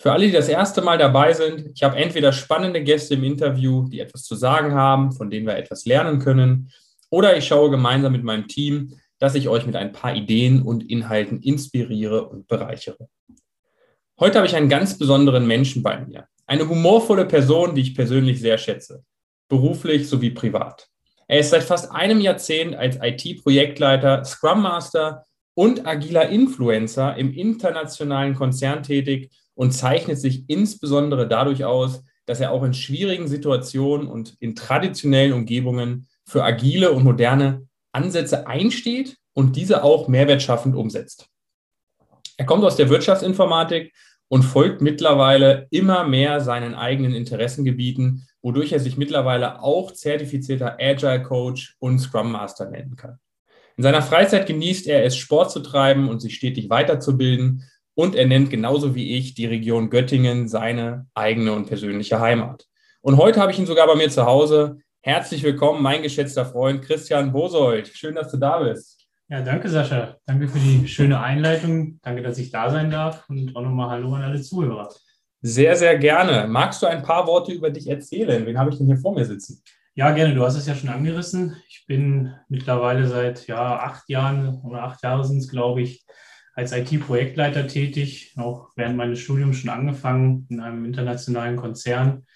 Für alle, die das erste Mal dabei sind, ich habe entweder spannende Gäste im Interview, die etwas zu sagen haben, von denen wir etwas lernen können, oder ich schaue gemeinsam mit meinem Team, dass ich euch mit ein paar Ideen und Inhalten inspiriere und bereichere. Heute habe ich einen ganz besonderen Menschen bei mir. Eine humorvolle Person, die ich persönlich sehr schätze, beruflich sowie privat. Er ist seit fast einem Jahrzehnt als IT-Projektleiter, Scrum Master und agiler Influencer im internationalen Konzern tätig und zeichnet sich insbesondere dadurch aus, dass er auch in schwierigen Situationen und in traditionellen Umgebungen für agile und moderne Ansätze einsteht und diese auch mehrwertschaffend umsetzt. Er kommt aus der Wirtschaftsinformatik und folgt mittlerweile immer mehr seinen eigenen Interessengebieten, wodurch er sich mittlerweile auch zertifizierter Agile Coach und Scrum Master nennen kann. In seiner Freizeit genießt er es, Sport zu treiben und sich stetig weiterzubilden und er nennt genauso wie ich die Region Göttingen seine eigene und persönliche Heimat. Und heute habe ich ihn sogar bei mir zu Hause. Herzlich willkommen, mein geschätzter Freund Christian Bosold. Schön, dass du da bist. Ja, danke, Sascha. Danke für die schöne Einleitung. Danke, dass ich da sein darf und auch nochmal Hallo an alle Zuhörer. Sehr, sehr gerne. Magst du ein paar Worte über dich erzählen? Wen habe ich denn hier vor mir sitzen? Ja, gerne. Du hast es ja schon angerissen. Ich bin mittlerweile seit ja, acht Jahren oder acht Jahre sind es, glaube ich, als IT-Projektleiter tätig, auch während meines Studiums schon angefangen in einem internationalen Konzern.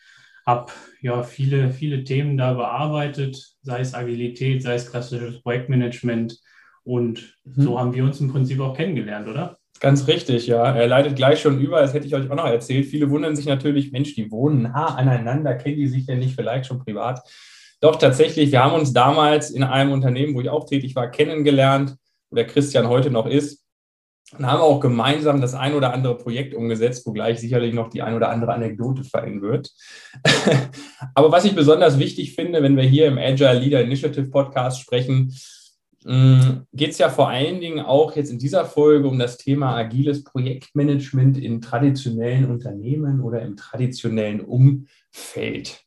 Habe ja viele, viele Themen da bearbeitet, sei es Agilität, sei es klassisches Projektmanagement. Und mhm. so haben wir uns im Prinzip auch kennengelernt, oder? Ganz richtig, ja. Er leitet gleich schon über, das hätte ich euch auch noch erzählt. Viele wundern sich natürlich, Mensch, die wohnen nah aneinander, kennen die sich denn nicht vielleicht schon privat? Doch tatsächlich, wir haben uns damals in einem Unternehmen, wo ich auch tätig war, kennengelernt, wo der Christian heute noch ist und haben auch gemeinsam das ein oder andere Projekt umgesetzt, wo gleich sicherlich noch die ein oder andere Anekdote fallen wird. Aber was ich besonders wichtig finde, wenn wir hier im Agile Leader Initiative Podcast sprechen, mm, geht es ja vor allen Dingen auch jetzt in dieser Folge um das Thema agiles Projektmanagement in traditionellen Unternehmen oder im traditionellen Umfeld.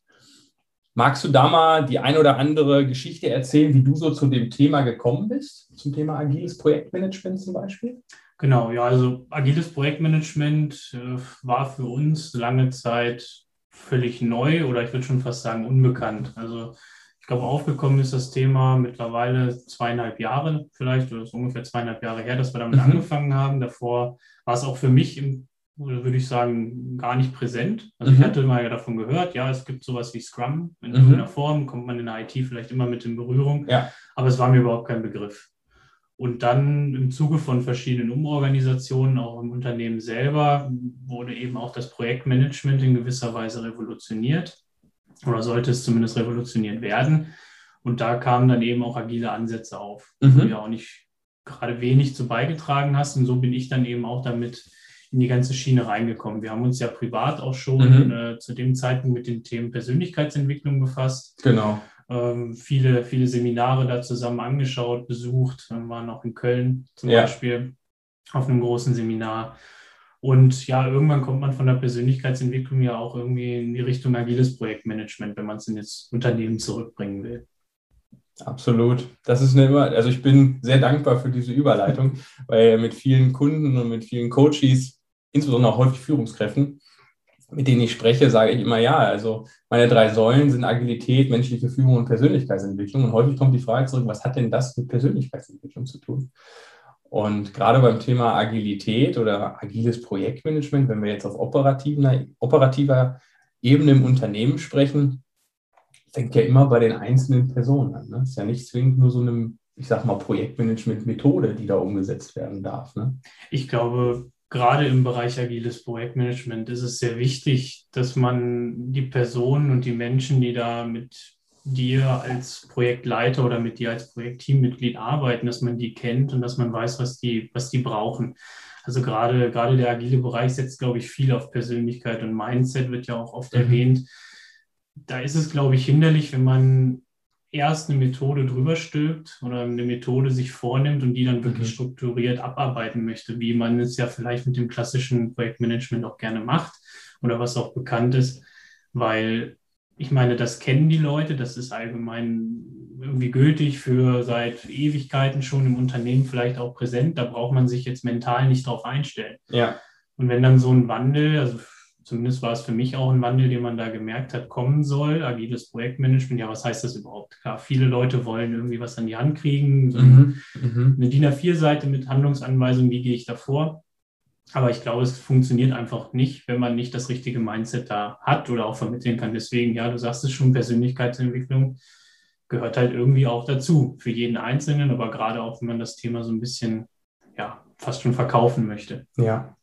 Magst du da mal die ein oder andere Geschichte erzählen, wie du so zu dem Thema gekommen bist, zum Thema agiles Projektmanagement zum Beispiel? Genau, ja, also agiles Projektmanagement äh, war für uns lange Zeit völlig neu oder ich würde schon fast sagen unbekannt. Also ich glaube, aufgekommen ist das Thema mittlerweile zweieinhalb Jahre vielleicht oder so ungefähr zweieinhalb Jahre her, dass wir damit mhm. angefangen haben. Davor war es auch für mich, im, würde ich sagen, gar nicht präsent. Also mhm. ich hatte mal ja davon gehört, ja, es gibt sowas wie Scrum in mhm. irgendeiner Form, kommt man in der IT vielleicht immer mit in Berührung, ja. aber es war mir überhaupt kein Begriff. Und dann im Zuge von verschiedenen Umorganisationen, auch im Unternehmen selber, wurde eben auch das Projektmanagement in gewisser Weise revolutioniert oder sollte es zumindest revolutioniert werden. Und da kamen dann eben auch agile Ansätze auf, mhm. wo du ja auch nicht gerade wenig zu beigetragen hast. Und so bin ich dann eben auch damit in die ganze Schiene reingekommen. Wir haben uns ja privat auch schon mhm. äh, zu dem Zeitpunkt mit den Themen Persönlichkeitsentwicklung befasst. Genau viele, viele Seminare da zusammen angeschaut, besucht, Wir waren auch in Köln zum ja. Beispiel auf einem großen Seminar. Und ja, irgendwann kommt man von der Persönlichkeitsentwicklung ja auch irgendwie in die Richtung agiles Projektmanagement, wenn man es in das Unternehmen zurückbringen will. Absolut. Das ist eine immer, also ich bin sehr dankbar für diese Überleitung, weil mit vielen Kunden und mit vielen Coaches, insbesondere auch häufig Führungskräften, mit denen ich spreche, sage ich immer ja. Also meine drei Säulen sind Agilität, menschliche Führung und Persönlichkeitsentwicklung. Und häufig kommt die Frage zurück, was hat denn das mit Persönlichkeitsentwicklung zu tun? Und gerade beim Thema Agilität oder agiles Projektmanagement, wenn wir jetzt auf operativer, operativer Ebene im Unternehmen sprechen, fängt ja immer bei den einzelnen Personen an. Ne? Ist ja nicht zwingend nur so eine, ich sag mal, Projektmanagement-Methode, die da umgesetzt werden darf. Ne? Ich glaube, gerade im Bereich agiles Projektmanagement ist es sehr wichtig, dass man die Personen und die Menschen, die da mit dir als Projektleiter oder mit dir als Projektteammitglied arbeiten, dass man die kennt und dass man weiß, was die, was die brauchen. Also gerade, gerade der agile Bereich setzt, glaube ich, viel auf Persönlichkeit und Mindset wird ja auch oft mhm. erwähnt. da ist es, glaube ich, hinderlich, wenn man erst eine Methode drüber stülpt oder eine Methode sich vornimmt und die dann wirklich mhm. strukturiert abarbeiten möchte, wie man es ja vielleicht mit dem klassischen Projektmanagement auch gerne macht oder was auch bekannt ist, weil ich meine, das kennen die Leute, das ist allgemein irgendwie gültig für seit Ewigkeiten schon im Unternehmen vielleicht auch präsent. Da braucht man sich jetzt mental nicht drauf einstellen. Ja. Und wenn dann so ein Wandel, also zumindest war es für mich auch ein Wandel, den man da gemerkt hat, kommen soll, agiles Projektmanagement, ja, was heißt das überhaupt? Klar, viele Leute wollen irgendwie was an die Hand kriegen, so mhm. mhm. eine DIN A4-Seite mit Handlungsanweisungen, wie gehe ich da vor? Aber ich glaube, es funktioniert einfach nicht, wenn man nicht das richtige Mindset da hat oder auch vermitteln kann. Deswegen, ja, du sagst es schon, Persönlichkeitsentwicklung gehört halt irgendwie auch dazu, für jeden Einzelnen, aber gerade auch, wenn man das Thema so ein bisschen, ja, fast schon verkaufen möchte. Ja.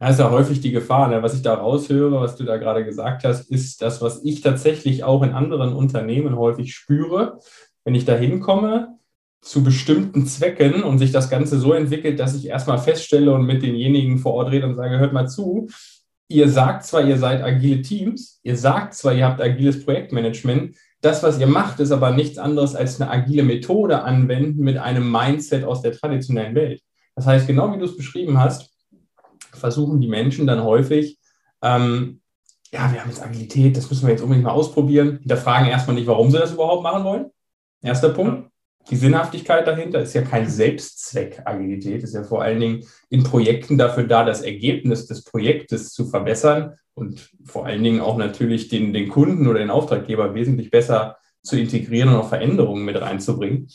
Das ist ja häufig die Gefahr. Ne? Was ich da raushöre, was du da gerade gesagt hast, ist das, was ich tatsächlich auch in anderen Unternehmen häufig spüre. Wenn ich da hinkomme, zu bestimmten Zwecken und sich das Ganze so entwickelt, dass ich erstmal feststelle und mit denjenigen vor Ort rede und sage, hört mal zu, ihr sagt zwar, ihr seid agile Teams, ihr sagt zwar, ihr habt agiles Projektmanagement, das, was ihr macht, ist aber nichts anderes als eine agile Methode anwenden mit einem Mindset aus der traditionellen Welt. Das heißt, genau wie du es beschrieben hast, versuchen die Menschen dann häufig, ähm, ja, wir haben jetzt Agilität, das müssen wir jetzt unbedingt mal ausprobieren. Hinterfragen erstmal nicht, warum sie das überhaupt machen wollen. Erster Punkt die Sinnhaftigkeit dahinter ist ja kein Selbstzweck. Agilität ist ja vor allen Dingen in Projekten dafür da, das Ergebnis des Projektes zu verbessern und vor allen Dingen auch natürlich den, den Kunden oder den Auftraggeber wesentlich besser zu integrieren und auch Veränderungen mit reinzubringen.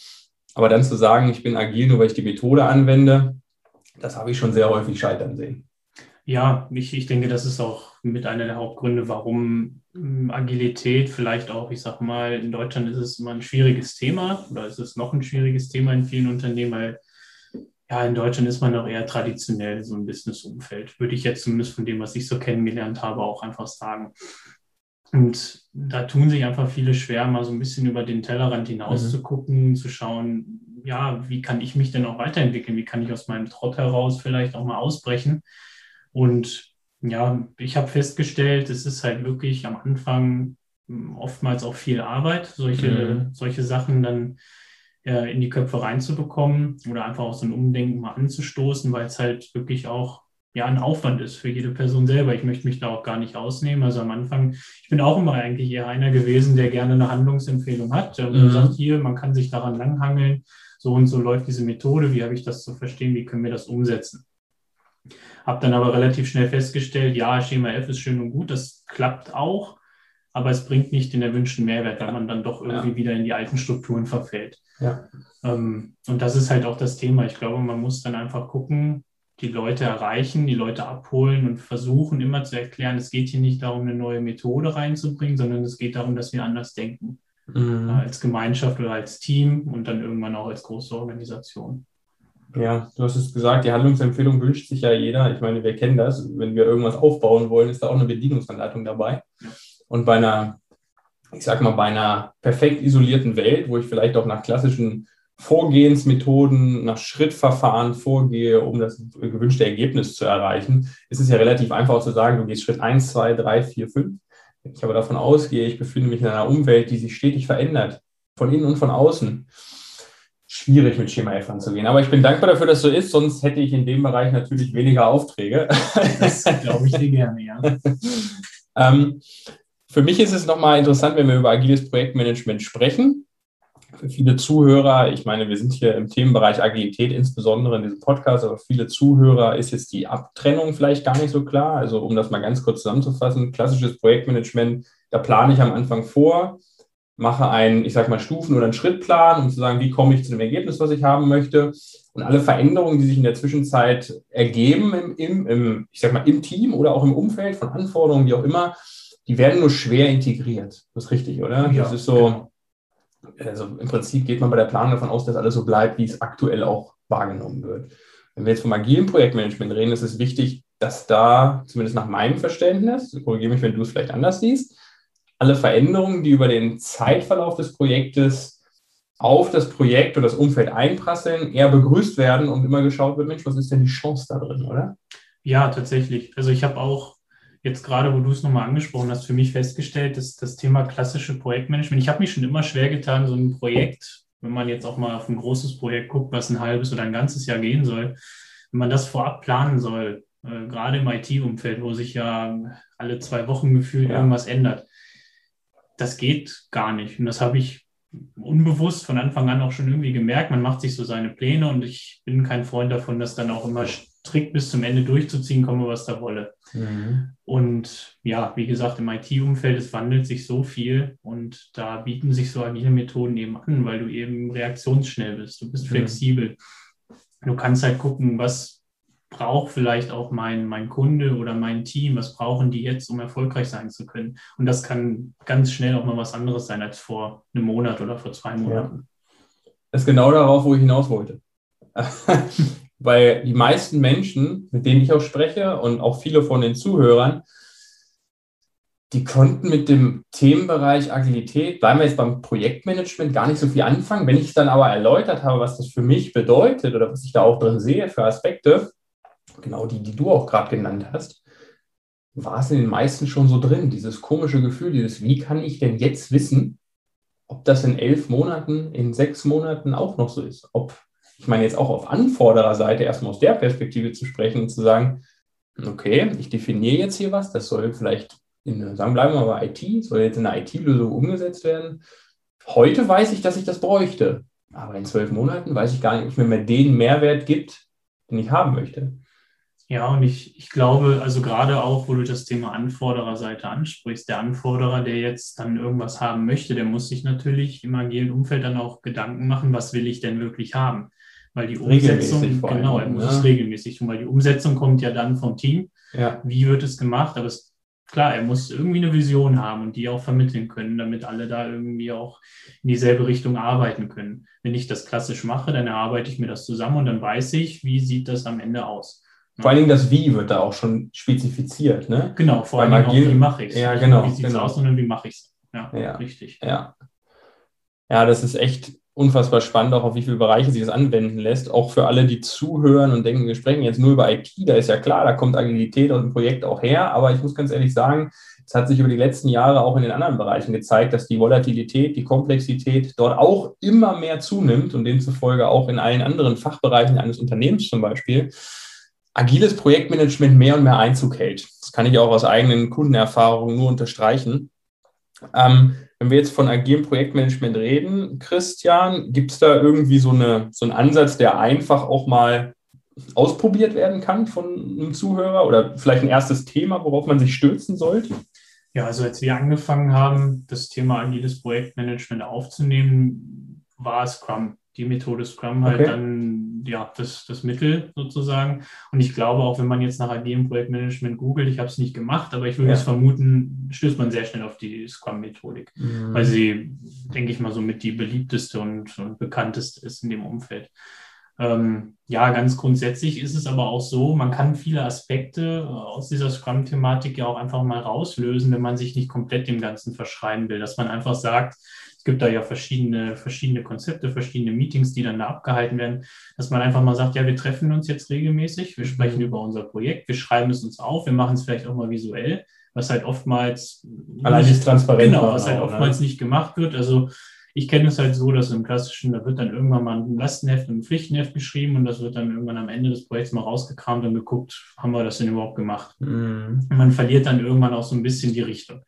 Aber dann zu sagen, ich bin agil, nur weil ich die Methode anwende, das habe ich schon sehr häufig scheitern sehen. Ja, ich, ich denke, das ist auch mit einer der Hauptgründe, warum hm, Agilität vielleicht auch, ich sag mal, in Deutschland ist es immer ein schwieriges Thema oder ist es noch ein schwieriges Thema in vielen Unternehmen, weil ja, in Deutschland ist man noch eher traditionell so ein Businessumfeld, würde ich jetzt zumindest von dem, was ich so kennengelernt habe, auch einfach sagen. Und da tun sich einfach viele schwer, mal so ein bisschen über den Tellerrand hinaus mhm. zu gucken, zu schauen, ja, wie kann ich mich denn auch weiterentwickeln? Wie kann ich aus meinem Trott heraus vielleicht auch mal ausbrechen? Und ja, ich habe festgestellt, es ist halt wirklich am Anfang hm, oftmals auch viel Arbeit, solche, mhm. solche Sachen dann äh, in die Köpfe reinzubekommen oder einfach auch so ein Umdenken mal anzustoßen, weil es halt wirklich auch ja, ein Aufwand ist für jede Person selber. Ich möchte mich da auch gar nicht ausnehmen. Also am Anfang, ich bin auch immer eigentlich eher einer gewesen, der gerne eine Handlungsempfehlung hat. Und mhm. sagt, hier, man kann sich daran langhangeln. So und so läuft diese Methode. Wie habe ich das zu verstehen? Wie können wir das umsetzen? Habe dann aber relativ schnell festgestellt, ja, Schema F ist schön und gut, das klappt auch, aber es bringt nicht den erwünschten Mehrwert, weil man dann doch irgendwie ja. wieder in die alten Strukturen verfällt. Ja. Ähm, und das ist halt auch das Thema. Ich glaube, man muss dann einfach gucken, die Leute erreichen, die Leute abholen und versuchen immer zu erklären, es geht hier nicht darum, eine neue Methode reinzubringen, sondern es geht darum, dass wir anders denken. Mhm. Als Gemeinschaft oder als Team und dann irgendwann auch als große Organisation. Ja, du hast es gesagt, die Handlungsempfehlung wünscht sich ja jeder. Ich meine, wir kennen das. Wenn wir irgendwas aufbauen wollen, ist da auch eine Bedienungsanleitung dabei. Und bei einer, ich sag mal, bei einer perfekt isolierten Welt, wo ich vielleicht auch nach klassischen Vorgehensmethoden, nach Schrittverfahren vorgehe, um das gewünschte Ergebnis zu erreichen, ist es ja relativ einfach zu sagen, du gehst Schritt 1, 2, 3, 4, 5. Wenn ich aber davon ausgehe, ich befinde mich in einer Umwelt, die sich stetig verändert, von innen und von außen, schwierig mit Schema F anzugehen. Aber ich bin dankbar dafür, dass so ist, sonst hätte ich in dem Bereich natürlich weniger Aufträge. Das glaube ich dir gerne, ja. ähm, für mich ist es nochmal interessant, wenn wir über agiles Projektmanagement sprechen. Für viele Zuhörer, ich meine, wir sind hier im Themenbereich Agilität, insbesondere in diesem Podcast, aber viele Zuhörer ist jetzt die Abtrennung vielleicht gar nicht so klar. Also um das mal ganz kurz zusammenzufassen, klassisches Projektmanagement, da plane ich am Anfang vor, mache einen, ich sage mal, Stufen- oder einen Schrittplan, um zu sagen, wie komme ich zu dem Ergebnis, was ich haben möchte. Und alle Veränderungen, die sich in der Zwischenzeit ergeben im, im, im ich sag mal, im Team oder auch im Umfeld von Anforderungen, wie auch immer, die werden nur schwer integriert. Das ist richtig, oder? Ja, das ist so, genau. Also im Prinzip geht man bei der Planung davon aus, dass alles so bleibt, wie es aktuell auch wahrgenommen wird. Wenn wir jetzt vom agilen Projektmanagement reden, ist es wichtig, dass da, zumindest nach meinem Verständnis, korrigiere mich, wenn du es vielleicht anders siehst, alle Veränderungen, die über den Zeitverlauf des Projektes auf das Projekt oder das Umfeld einprasseln, eher begrüßt werden und immer geschaut wird, Mensch, was ist denn die Chance da drin, oder? Ja, tatsächlich. Also ich habe auch jetzt gerade, wo du es nochmal angesprochen hast, für mich festgestellt, dass das Thema klassische Projektmanagement, ich habe mich schon immer schwer getan, so ein Projekt, wenn man jetzt auch mal auf ein großes Projekt guckt, was ein halbes oder ein ganzes Jahr gehen soll, wenn man das vorab planen soll, äh, gerade im IT-Umfeld, wo sich ja alle zwei Wochen gefühlt ja. irgendwas ändert, das geht gar nicht. Und das habe ich unbewusst von Anfang an auch schon irgendwie gemerkt. Man macht sich so seine Pläne und ich bin kein Freund davon, das dann auch immer strikt bis zum Ende durchzuziehen, komme was da wolle. Mhm. Und ja, wie gesagt, im IT-Umfeld, es wandelt sich so viel und da bieten sich so agile Methoden eben an, weil du eben reaktionsschnell bist, du bist mhm. flexibel. Du kannst halt gucken, was braucht vielleicht auch mein, mein Kunde oder mein Team, was brauchen die jetzt, um erfolgreich sein zu können. Und das kann ganz schnell auch mal was anderes sein als vor einem Monat oder vor zwei Monaten. Ja. Das ist genau darauf, wo ich hinaus wollte. Weil die meisten Menschen, mit denen ich auch spreche und auch viele von den Zuhörern, die konnten mit dem Themenbereich Agilität, bleiben wir jetzt beim Projektmanagement, gar nicht so viel anfangen. Wenn ich es dann aber erläutert habe, was das für mich bedeutet oder was ich da auch drin sehe für Aspekte, genau die, die du auch gerade genannt hast, war es in den meisten schon so drin, dieses komische Gefühl, dieses, wie kann ich denn jetzt wissen, ob das in elf Monaten, in sechs Monaten auch noch so ist? Ob, ich meine jetzt auch auf Anfordererseite erstmal aus der Perspektive zu sprechen und zu sagen, okay, ich definiere jetzt hier was, das soll vielleicht in, sagen, bleiben wir bei IT, soll jetzt in einer IT-Lösung umgesetzt werden. Heute weiß ich, dass ich das bräuchte, aber in zwölf Monaten weiß ich gar nicht, ob es mir mehr den Mehrwert gibt, den ich haben möchte. Ja, und ich, ich glaube, also gerade auch, wo du das Thema Anfordererseite ansprichst, der Anforderer, der jetzt dann irgendwas haben möchte, der muss sich natürlich im agilen Umfeld dann auch Gedanken machen, was will ich denn wirklich haben? Weil die Umsetzung, genau, er muss ja. es regelmäßig tun, weil die Umsetzung kommt ja dann vom Team. Ja. Wie wird es gemacht? Aber es, klar, er muss irgendwie eine Vision haben und die auch vermitteln können, damit alle da irgendwie auch in dieselbe Richtung arbeiten können. Wenn ich das klassisch mache, dann erarbeite ich mir das zusammen und dann weiß ich, wie sieht das am Ende aus. Vor allen Dingen das Wie wird da auch schon spezifiziert. Ne? Genau, vor allem auch, wie mache ich es. Ja, genau. Wie sieht es genau. aus, sondern wie mache ich es. Ja, ja, richtig. Ja. ja, das ist echt unfassbar spannend, auch auf wie viele Bereiche sich das anwenden lässt. Auch für alle, die zuhören und denken, wir sprechen jetzt nur über IT, da ist ja klar, da kommt Agilität und ein Projekt auch her. Aber ich muss ganz ehrlich sagen, es hat sich über die letzten Jahre auch in den anderen Bereichen gezeigt, dass die Volatilität, die Komplexität dort auch immer mehr zunimmt und demzufolge auch in allen anderen Fachbereichen eines Unternehmens zum Beispiel agiles Projektmanagement mehr und mehr Einzug hält. Das kann ich auch aus eigenen Kundenerfahrungen nur unterstreichen. Ähm, wenn wir jetzt von agilem Projektmanagement reden, Christian, gibt es da irgendwie so, eine, so einen Ansatz, der einfach auch mal ausprobiert werden kann von einem Zuhörer oder vielleicht ein erstes Thema, worauf man sich stürzen sollte? Ja, also als wir angefangen haben, das Thema agiles Projektmanagement aufzunehmen, war Scrum die Methode Scrum halt okay. dann ja das, das Mittel sozusagen. Und ich glaube auch, wenn man jetzt nach agilem Projektmanagement googelt, ich habe es nicht gemacht, aber ich würde ja. es vermuten, stößt man sehr schnell auf die Scrum-Methodik, mhm. weil sie, denke ich mal, so mit die beliebteste und, und bekannteste ist in dem Umfeld. Ähm, ja, ganz grundsätzlich ist es aber auch so, man kann viele Aspekte aus dieser Scrum-Thematik ja auch einfach mal rauslösen, wenn man sich nicht komplett dem Ganzen verschreiben will, dass man einfach sagt, gibt da ja verschiedene, verschiedene Konzepte, verschiedene Meetings, die dann da abgehalten werden, dass man einfach mal sagt, ja, wir treffen uns jetzt regelmäßig, wir sprechen mhm. über unser Projekt, wir schreiben es uns auf, wir machen es vielleicht auch mal visuell, was halt oftmals allein ist transparent. Genau, was halt oftmals ne? nicht gemacht wird. Also ich kenne es halt so, dass im klassischen, da wird dann irgendwann mal ein Lastenheft und ein Pflichtenheft geschrieben und das wird dann irgendwann am Ende des Projekts mal rausgekramt und geguckt, haben wir das denn überhaupt gemacht? Mhm. Und man verliert dann irgendwann auch so ein bisschen die Richtung.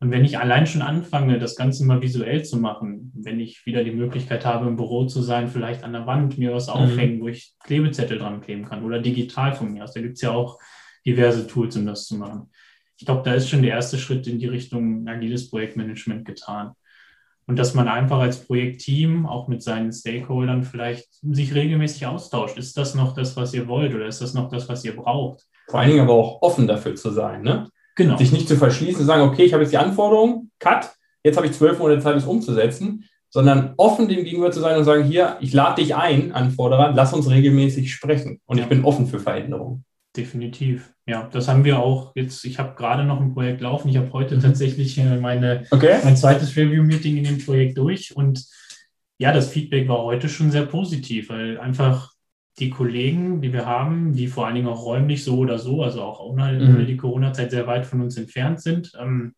Und wenn ich allein schon anfange, das Ganze mal visuell zu machen, wenn ich wieder die Möglichkeit habe, im Büro zu sein, vielleicht an der Wand mir was mhm. aufhängen, wo ich Klebezettel dran kleben kann oder digital von mir aus. Da gibt es ja auch diverse Tools, um das zu machen. Ich glaube, da ist schon der erste Schritt in die Richtung agiles Projektmanagement getan. Und dass man einfach als Projektteam auch mit seinen Stakeholdern vielleicht sich regelmäßig austauscht. Ist das noch das, was ihr wollt oder ist das noch das, was ihr braucht? Vor allen Dingen aber auch offen dafür zu sein. Ne? Genau. Sich nicht zu verschließen, zu sagen, okay, ich habe jetzt die Anforderung, cut, jetzt habe ich zwölf Monate Zeit, es umzusetzen, sondern offen dem gegenüber zu sein und sagen, hier, ich lade dich ein, Anforderer, lass uns regelmäßig sprechen. Und ja. ich bin offen für Veränderungen. Definitiv. Ja, das haben wir auch jetzt. Ich habe gerade noch ein Projekt laufen. Ich habe heute tatsächlich äh, meine, okay. mein zweites Review-Meeting in dem Projekt durch. Und ja, das Feedback war heute schon sehr positiv, weil einfach die Kollegen, die wir haben, die vor allen Dingen auch räumlich so oder so, also auch ohne, mhm. die Corona-Zeit sehr weit von uns entfernt sind, ähm,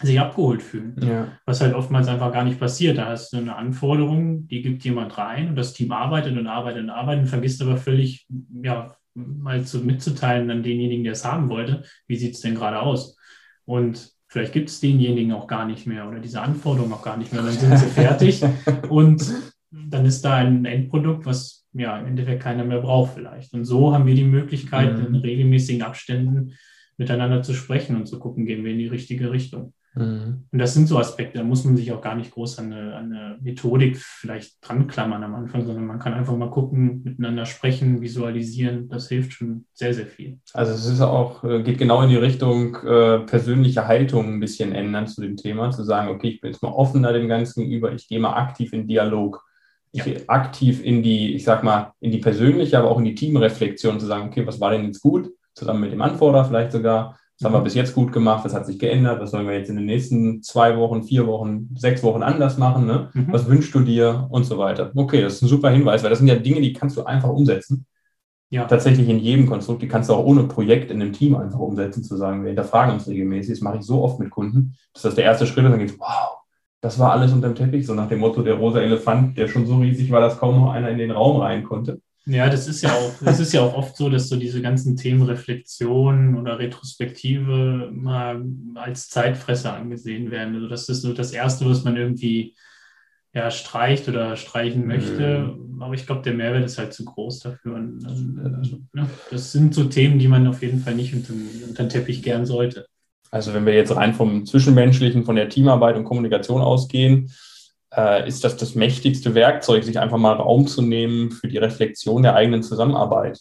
sich abgeholt fühlen. Ja. Was halt oftmals einfach gar nicht passiert. Da hast du eine Anforderung, die gibt jemand rein und das Team arbeitet und arbeitet und arbeitet und vergisst aber völlig, ja, mal zu, mitzuteilen an denjenigen, der es haben wollte, wie sieht es denn gerade aus? Und vielleicht gibt es denjenigen auch gar nicht mehr oder diese Anforderungen auch gar nicht mehr. Dann sind sie fertig und dann ist da ein Endprodukt, was ja im Endeffekt keiner mehr braucht vielleicht. Und so haben wir die Möglichkeit, mhm. in regelmäßigen Abständen miteinander zu sprechen und zu gucken, gehen wir in die richtige Richtung. Mhm. Und das sind so Aspekte, da muss man sich auch gar nicht groß an eine, an eine Methodik vielleicht dran klammern am Anfang, sondern man kann einfach mal gucken, miteinander sprechen, visualisieren. Das hilft schon sehr, sehr viel. Also es ist auch, äh, geht genau in die Richtung äh, persönliche Haltung ein bisschen ändern zu dem Thema, zu sagen, okay, ich bin jetzt mal offener dem Ganzen gegenüber, ich gehe mal aktiv in Dialog. Ich aktiv in die, ich sag mal, in die persönliche, aber auch in die Teamreflexion zu sagen, okay, was war denn jetzt gut? Zusammen mit dem Anforderer vielleicht sogar was haben wir bis jetzt gut gemacht? Was hat sich geändert? Was sollen wir jetzt in den nächsten zwei Wochen, vier Wochen, sechs Wochen anders machen? Ne? Mhm. Was wünschst du dir? Und so weiter. Okay, das ist ein super Hinweis, weil das sind ja Dinge, die kannst du einfach umsetzen. Ja. Tatsächlich in jedem Konstrukt, die kannst du auch ohne Projekt in einem Team einfach umsetzen, zu sagen, wir hinterfragen uns regelmäßig. Das mache ich so oft mit Kunden, dass das der erste Schritt ist, dann geht wow, das war alles unter dem Teppich, so nach dem Motto, der rosa Elefant, der schon so riesig war, dass kaum noch einer in den Raum rein konnte. Ja, das ist ja auch, das ist ja auch oft so, dass so diese ganzen Themen Reflexion oder Retrospektive mal als Zeitfresser angesehen werden. Also das ist so das Erste, was man irgendwie ja, streicht oder streichen möchte. Mhm. Aber ich glaube, der Mehrwert ist halt zu groß dafür. Und, also, ne, das sind so Themen, die man auf jeden Fall nicht unter, unter den Teppich gern sollte. Also wenn wir jetzt rein vom Zwischenmenschlichen, von der Teamarbeit und Kommunikation ausgehen, äh, ist das das mächtigste Werkzeug, sich einfach mal Raum zu nehmen für die Reflexion der eigenen Zusammenarbeit.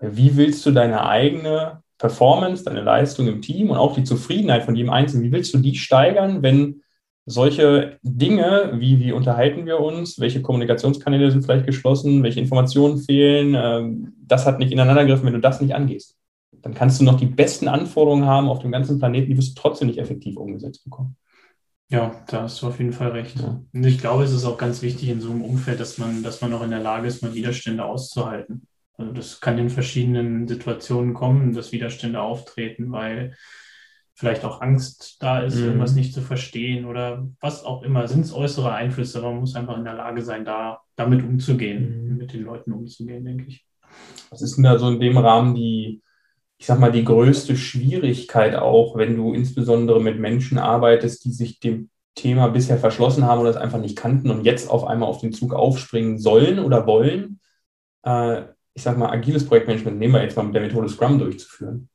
Wie willst du deine eigene Performance, deine Leistung im Team und auch die Zufriedenheit von jedem Einzelnen, wie willst du die steigern, wenn solche Dinge, wie, wie unterhalten wir uns, welche Kommunikationskanäle sind vielleicht geschlossen, welche Informationen fehlen, ähm, das hat nicht ineinander gegriffen, wenn du das nicht angehst. Dann kannst du noch die besten Anforderungen haben auf dem ganzen Planeten, die wirst du trotzdem nicht effektiv umgesetzt bekommen. Ja, da hast du auf jeden Fall recht. Ja. Und ich glaube, es ist auch ganz wichtig in so einem Umfeld, dass man, dass man auch in der Lage ist, mal Widerstände auszuhalten. Also das kann in verschiedenen Situationen kommen, dass Widerstände auftreten, weil vielleicht auch Angst da ist, mhm. irgendwas nicht zu verstehen oder was auch immer. Sind es äußere Einflüsse, aber man muss einfach in der Lage sein, da damit umzugehen, mhm. mit den Leuten umzugehen, denke ich. Was ist denn da so in dem Rahmen die ich sag mal, die größte Schwierigkeit auch, wenn du insbesondere mit Menschen arbeitest, die sich dem Thema bisher verschlossen haben oder es einfach nicht kannten und jetzt auf einmal auf den Zug aufspringen sollen oder wollen. Äh, ich sag mal, agiles Projektmanagement nehmen wir jetzt mal mit der Methode Scrum durchzuführen.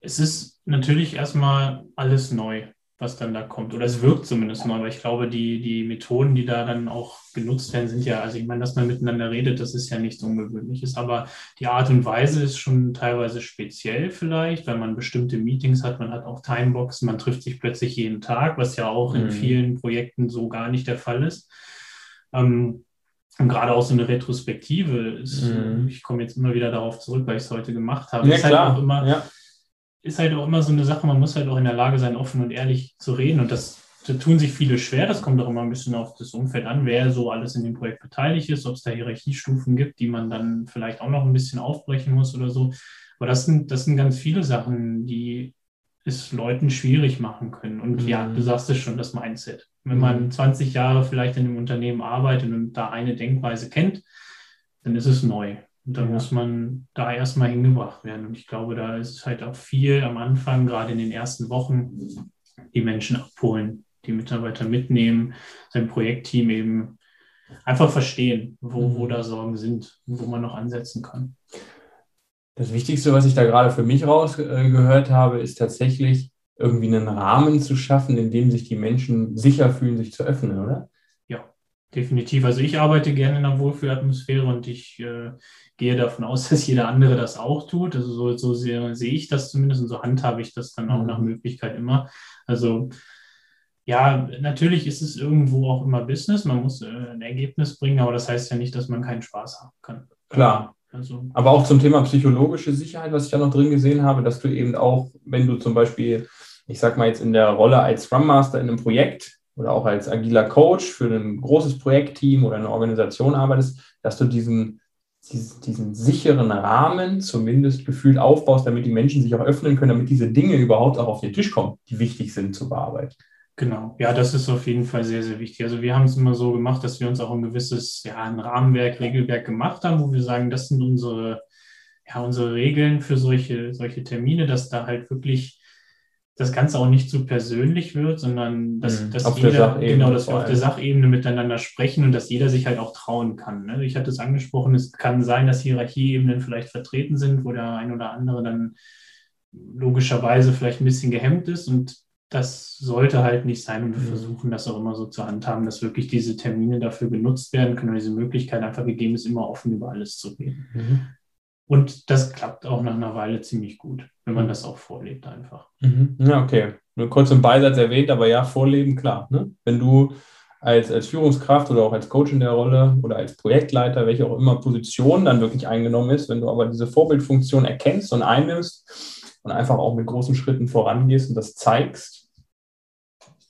Es ist natürlich erstmal alles neu was dann da kommt. Oder es wirkt zumindest neu, weil ich glaube, die, die Methoden, die da dann auch genutzt werden, sind ja, also ich meine, dass man miteinander redet, das ist ja nichts Ungewöhnliches, aber die Art und Weise ist schon teilweise speziell vielleicht, weil man bestimmte Meetings hat, man hat auch Timeboxen, man trifft sich plötzlich jeden Tag, was ja auch mhm. in vielen Projekten so gar nicht der Fall ist. Ähm, und gerade auch so eine Retrospektive ist, mhm. ich komme jetzt immer wieder darauf zurück, weil ich es heute gemacht habe, ja, ist halt auch immer, ja ist halt auch immer so eine Sache, man muss halt auch in der Lage sein, offen und ehrlich zu reden. Und das, da tun sich viele schwer. Das kommt auch immer ein bisschen auf das Umfeld an, wer so alles in dem Projekt beteiligt ist, ob es da Hierarchiestufen gibt, die man dann vielleicht auch noch ein bisschen aufbrechen muss oder so. Aber das sind, das sind ganz viele Sachen, die es Leuten schwierig machen können. Und mhm. ja, du sagst es schon, das Mindset. Wenn man 20 mhm. Jahre vielleicht in einem Unternehmen arbeitet und da eine Denkweise kennt, dann ist es neu. Und da ja. muss man da erstmal hingebracht werden. Und ich glaube, da ist halt auch viel am Anfang, gerade in den ersten Wochen, die Menschen abholen, die Mitarbeiter mitnehmen, sein Projektteam eben einfach verstehen, wo, wo mhm. da Sorgen sind, wo man noch ansetzen kann. Das Wichtigste, was ich da gerade für mich rausgehört habe, ist tatsächlich irgendwie einen Rahmen zu schaffen, in dem sich die Menschen sicher fühlen, sich zu öffnen, oder? Definitiv. Also ich arbeite gerne in einer Wohlfühlatmosphäre und ich äh, gehe davon aus, dass jeder andere das auch tut. Also so, so sehe, sehe ich das zumindest und so handhabe ich das dann auch mhm. nach Möglichkeit immer. Also ja, natürlich ist es irgendwo auch immer Business. Man muss äh, ein Ergebnis bringen, aber das heißt ja nicht, dass man keinen Spaß haben kann. Klar. Also, aber auch zum Thema psychologische Sicherheit, was ich da noch drin gesehen habe, dass du eben auch, wenn du zum Beispiel, ich sag mal jetzt in der Rolle als Scrum Master in einem Projekt oder auch als agiler Coach für ein großes Projektteam oder eine Organisation arbeitest, dass du diesen, diesen, diesen sicheren Rahmen zumindest gefühlt aufbaust, damit die Menschen sich auch öffnen können, damit diese Dinge überhaupt auch auf den Tisch kommen, die wichtig sind zu bearbeiten. Genau, ja, das ist auf jeden Fall sehr, sehr wichtig. Also wir haben es immer so gemacht, dass wir uns auch ein gewisses, ja, ein Rahmenwerk, Regelwerk gemacht haben, wo wir sagen, das sind unsere, ja, unsere Regeln für solche, solche Termine, dass da halt wirklich das Ganze auch nicht zu persönlich wird, sondern dass, mhm, dass jeder, genau, dass wir auf der Sachebene miteinander sprechen und dass jeder sich halt auch trauen kann. Ne? Ich hatte es angesprochen, es kann sein, dass Hierarchieebenen vielleicht vertreten sind, wo der ein oder andere dann logischerweise vielleicht ein bisschen gehemmt ist und das sollte halt nicht sein und wir mhm. versuchen das auch immer so zu handhaben, dass wirklich diese Termine dafür genutzt werden können und diese Möglichkeit einfach gegeben ist, immer offen über alles zu reden. Mhm. Und das klappt auch nach einer Weile ziemlich gut, wenn man mhm. das auch vorlebt einfach. Mhm. Ja, okay. Nur kurz im Beisatz erwähnt, aber ja, vorleben, klar. Ne? Wenn du als, als Führungskraft oder auch als Coach in der Rolle oder als Projektleiter, welche auch immer Position dann wirklich eingenommen ist, wenn du aber diese Vorbildfunktion erkennst und einnimmst und einfach auch mit großen Schritten vorangehst und das zeigst,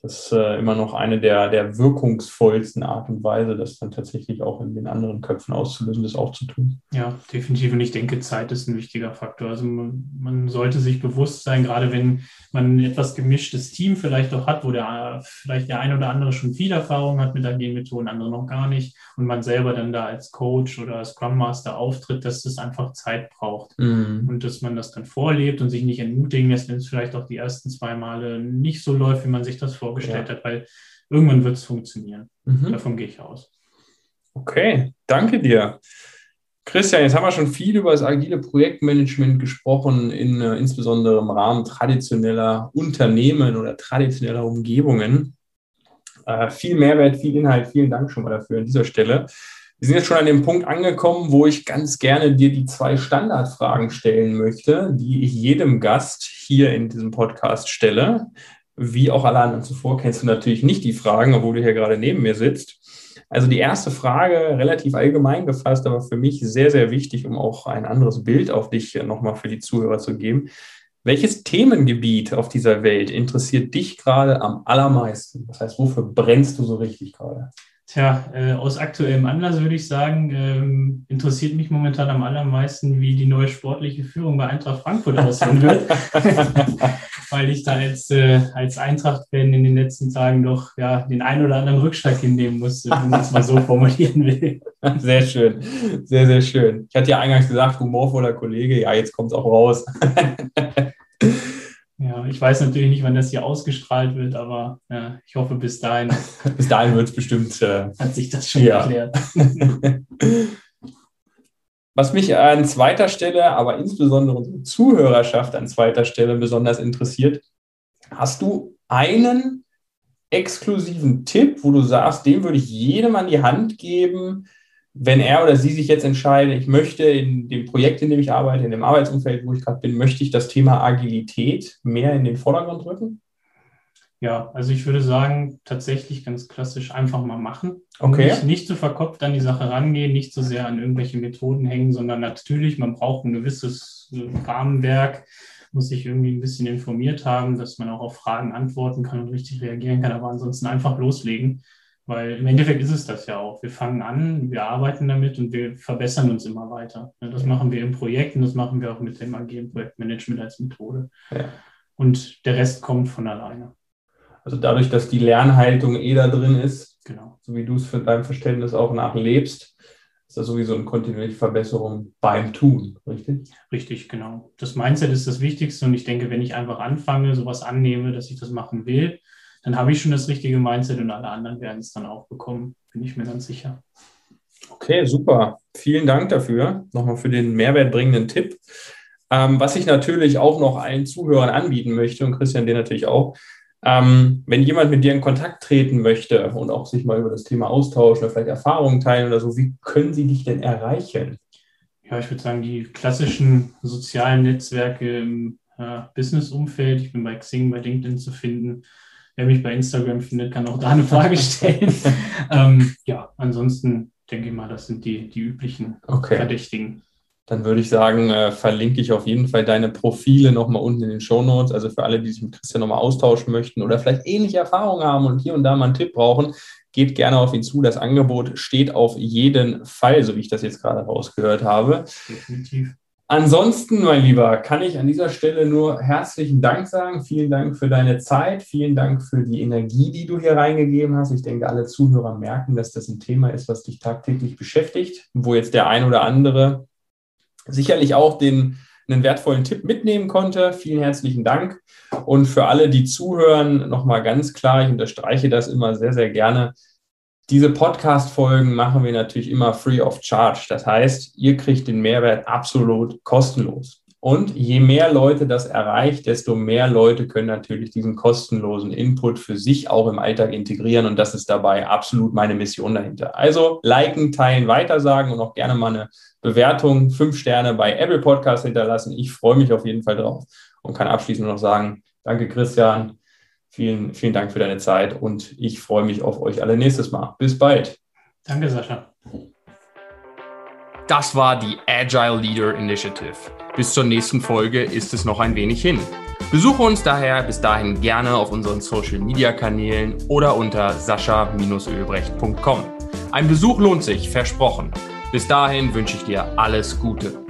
das ist äh, immer noch eine der, der wirkungsvollsten Art und Weise, das dann tatsächlich auch in den anderen Köpfen auszulösen, das auch zu tun. Ja, definitiv. Und ich denke, Zeit ist ein wichtiger Faktor. Also man, man sollte sich bewusst sein, gerade wenn man ein etwas gemischtes Team vielleicht auch hat, wo der vielleicht der eine oder andere schon viel Erfahrung hat mit agilen Methoden, andere noch gar nicht, und man selber dann da als Coach oder Scrum Master auftritt, dass das einfach Zeit braucht. Mhm. Und dass man das dann vorlebt und sich nicht entmutigen lässt, wenn es vielleicht auch die ersten zwei Male nicht so läuft, wie man sich das vorstellt vorgestellt ja. hat, weil irgendwann wird es funktionieren. Mhm. Davon gehe ich aus. Okay, danke dir. Christian, jetzt haben wir schon viel über das agile Projektmanagement gesprochen, in, äh, insbesondere im Rahmen traditioneller Unternehmen oder traditioneller Umgebungen. Äh, viel Mehrwert, viel Inhalt. Vielen Dank schon mal dafür an dieser Stelle. Wir sind jetzt schon an dem Punkt angekommen, wo ich ganz gerne dir die zwei Standardfragen stellen möchte, die ich jedem Gast hier in diesem Podcast stelle wie auch alle anderen zuvor, kennst du natürlich nicht die Fragen, obwohl du hier gerade neben mir sitzt. Also die erste Frage, relativ allgemein gefasst, aber für mich sehr, sehr wichtig, um auch ein anderes Bild auf dich nochmal für die Zuhörer zu geben. Welches Themengebiet auf dieser Welt interessiert dich gerade am allermeisten? Das heißt, wofür brennst du so richtig gerade? Tja, äh, aus aktuellem Anlass würde ich sagen, ähm, interessiert mich momentan am allermeisten, wie die neue sportliche Führung bei Eintracht Frankfurt aussehen wird. Weil ich da als, äh, als Eintracht-Fan in den letzten Tagen doch ja, den einen oder anderen Rückschlag hinnehmen musste, wenn man es mal so formulieren will. Sehr schön, sehr, sehr schön. Ich hatte ja eingangs gesagt, humorvoller Kollege, ja, jetzt kommt es auch raus. Ja, ich weiß natürlich nicht, wann das hier ausgestrahlt wird, aber ja, ich hoffe, bis dahin. bis dahin wird es bestimmt. Äh, hat sich das schon ja. erklärt. Was mich an zweiter Stelle, aber insbesondere unsere Zuhörerschaft an zweiter Stelle besonders interessiert, hast du einen exklusiven Tipp, wo du sagst, den würde ich jedem an die Hand geben, wenn er oder sie sich jetzt entscheidet, ich möchte in dem Projekt, in dem ich arbeite, in dem Arbeitsumfeld, wo ich gerade bin, möchte ich das Thema Agilität mehr in den Vordergrund rücken? Ja, also ich würde sagen, tatsächlich ganz klassisch einfach mal machen. Okay. Nicht, nicht zu verkopft an die Sache rangehen, nicht so sehr an irgendwelche Methoden hängen, sondern natürlich, man braucht ein gewisses äh, Rahmenwerk, muss sich irgendwie ein bisschen informiert haben, dass man auch auf Fragen antworten kann und richtig reagieren kann, aber ansonsten einfach loslegen weil im Endeffekt ist es das ja auch. Wir fangen an, wir arbeiten damit und wir verbessern uns immer weiter. Das machen wir im Projekt und das machen wir auch mit dem agilen Projektmanagement als Methode. Ja. Und der Rest kommt von alleine. Also dadurch, dass die Lernhaltung eh da drin ist, genau. so wie du es für dein Verständnis auch nachlebst, ist das sowieso eine kontinuierliche Verbesserung beim Tun, richtig? Richtig, genau. Das Mindset ist das Wichtigste und ich denke, wenn ich einfach anfange, sowas annehme, dass ich das machen will, dann habe ich schon das richtige Mindset und alle anderen werden es dann auch bekommen, bin ich mir ganz sicher. Okay, super. Vielen Dank dafür. Nochmal für den mehrwertbringenden Tipp. Ähm, was ich natürlich auch noch allen Zuhörern anbieten möchte und Christian dir natürlich auch, ähm, wenn jemand mit dir in Kontakt treten möchte und auch sich mal über das Thema austauschen oder vielleicht Erfahrungen teilen oder so, wie können sie dich denn erreichen? Ja, ich würde sagen, die klassischen sozialen Netzwerke im äh, Business-Umfeld. Ich bin bei Xing, bei LinkedIn zu finden. Wer mich bei Instagram findet, kann auch da eine Frage stellen. ähm, ja, ansonsten denke ich mal, das sind die, die üblichen okay. Verdächtigen. dann würde ich sagen, äh, verlinke ich auf jeden Fall deine Profile nochmal unten in den Show Notes. Also für alle, die sich mit Christian nochmal austauschen möchten oder vielleicht ähnliche Erfahrungen haben und hier und da mal einen Tipp brauchen, geht gerne auf ihn zu. Das Angebot steht auf jeden Fall, so wie ich das jetzt gerade rausgehört habe. Definitiv. Ansonsten, mein Lieber, kann ich an dieser Stelle nur herzlichen Dank sagen. Vielen Dank für deine Zeit. Vielen Dank für die Energie, die du hier reingegeben hast. Ich denke, alle Zuhörer merken, dass das ein Thema ist, was dich tagtäglich beschäftigt, wo jetzt der ein oder andere sicherlich auch den, einen wertvollen Tipp mitnehmen konnte. Vielen herzlichen Dank. Und für alle, die zuhören, nochmal ganz klar, ich unterstreiche das immer sehr, sehr gerne. Diese Podcast-Folgen machen wir natürlich immer free of charge. Das heißt, ihr kriegt den Mehrwert absolut kostenlos. Und je mehr Leute das erreicht, desto mehr Leute können natürlich diesen kostenlosen Input für sich auch im Alltag integrieren. Und das ist dabei absolut meine Mission dahinter. Also liken, teilen, weitersagen und auch gerne mal eine Bewertung, fünf Sterne bei Apple Podcast hinterlassen. Ich freue mich auf jeden Fall drauf und kann abschließend noch sagen, danke Christian, vielen, vielen Dank für deine Zeit und ich freue mich auf euch alle nächstes Mal. Bis bald. Danke, Sascha. Das war die Agile Leader Initiative. Bis zur nächsten Folge ist es noch ein wenig hin. Besuche uns daher bis dahin gerne auf unseren Social Media Kanälen oder unter sascha-ölbrecht.com. Ein Besuch lohnt sich, versprochen. Bis dahin wünsche ich dir alles Gute.